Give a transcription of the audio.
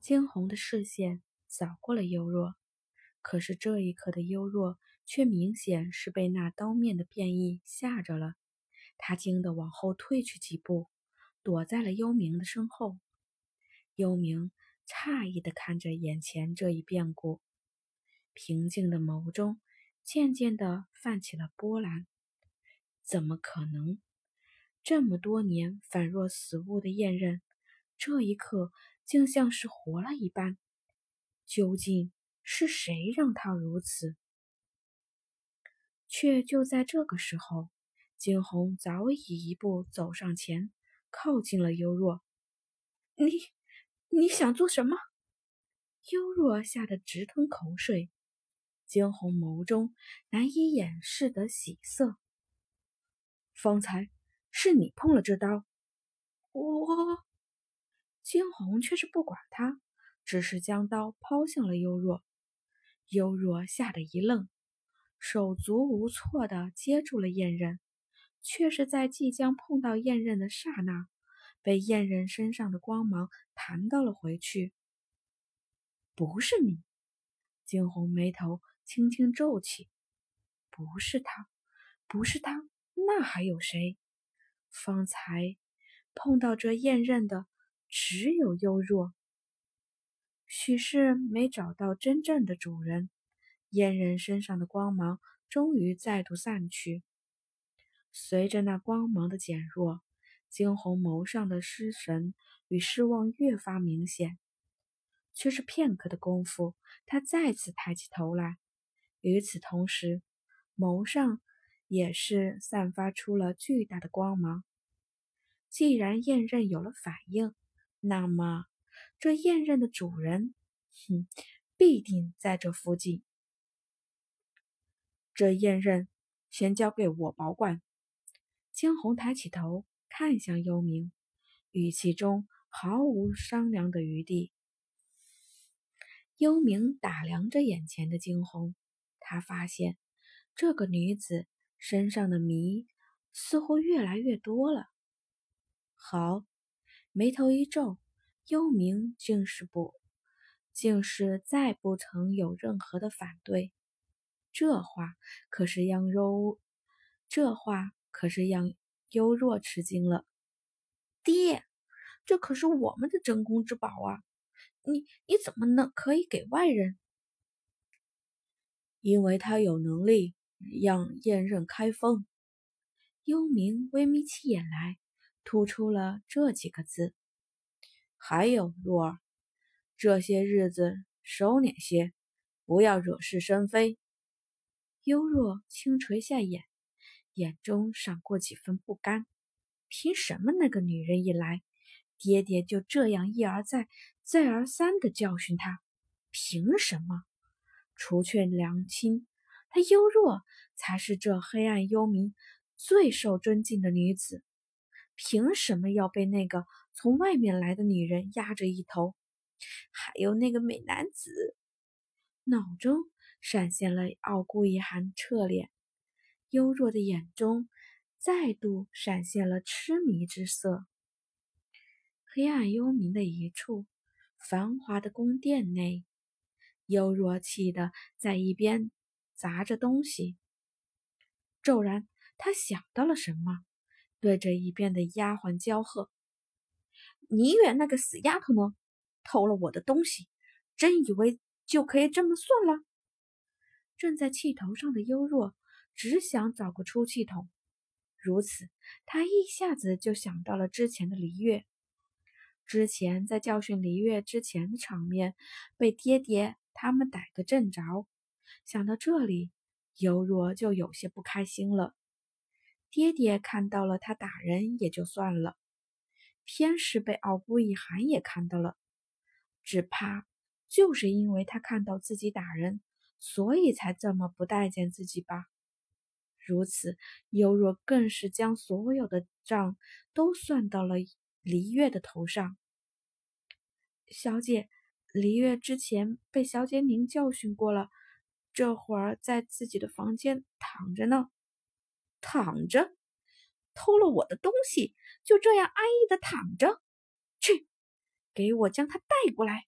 惊鸿的视线扫过了幽若，可是这一刻的幽若却明显是被那刀面的变异吓着了。他惊得往后退去几步，躲在了幽冥的身后。幽冥诧异地看着眼前这一变故，平静的眸中渐渐地泛起了波澜。怎么可能？这么多年反若死物的燕刃，这一刻竟像是活了一般。究竟是谁让他如此？却就在这个时候，惊鸿早已一步走上前，靠近了幽若。你你想做什么？幽若吓得直吞口水，惊鸿眸中难以掩饰的喜色。方才。是你碰了这刀，我惊鸿却是不管他，只是将刀抛向了幽若。幽若吓得一愣，手足无措地接住了燕刃，却是在即将碰到燕刃的刹那，被燕刃身上的光芒弹到了回去。不是你，惊鸿眉头轻轻皱起，不是他，不是他，那还有谁？方才碰到这燕刃的只有幽若，许是没找到真正的主人，燕人身上的光芒终于再度散去。随着那光芒的减弱，惊鸿眸上的失神与失望越发明显。却是片刻的功夫，他再次抬起头来，与此同时，眸上。也是散发出了巨大的光芒。既然燕刃有了反应，那么这燕刃的主人，哼，必定在这附近。这燕刃先交给我保管。惊鸿抬起头看向幽冥，语气中毫无商量的余地。幽冥打量着眼前的惊鸿，他发现这个女子。身上的谜似乎越来越多了。好，眉头一皱，幽冥竟是不，竟是再不曾有任何的反对。这话可是让幽，这话可是让幽若吃惊了。爹，这可是我们的镇宫之宝啊！你你怎么能可以给外人？因为他有能力。让燕刃开封。幽冥微眯起眼来，突出了这几个字。还有若儿，这些日子收敛些，不要惹是生非。幽若轻垂下眼，眼中闪过几分不甘。凭什么那个女人一来，爹爹就这样一而再、再而三的教训她？凭什么？除却娘亲。她幽若才是这黑暗幽冥最受尊敬的女子，凭什么要被那个从外面来的女人压着一头？还有那个美男子，脑中闪现了傲孤一寒侧脸，幽若的眼中再度闪现了痴迷之色。黑暗幽冥的一处繁华的宫殿内，幽若气得在一边。砸着东西，骤然他想到了什么，对着一边的丫鬟娇喝：“你远那个死丫头呢？偷了我的东西，真以为就可以这么算了？”正在气头上的幽若只想找个出气筒，如此，他一下子就想到了之前的璃月，之前在教训璃月之前的场面，被爹爹他们逮个正着。想到这里，尤若就有些不开心了。爹爹看到了他打人也就算了，偏是被傲孤一寒也看到了，只怕就是因为他看到自己打人，所以才这么不待见自己吧。如此，尤若更是将所有的账都算到了黎月的头上。小姐，黎月之前被小姐您教训过了。这会儿在自己的房间躺着呢，躺着，偷了我的东西，就这样安逸的躺着。去，给我将他带过来。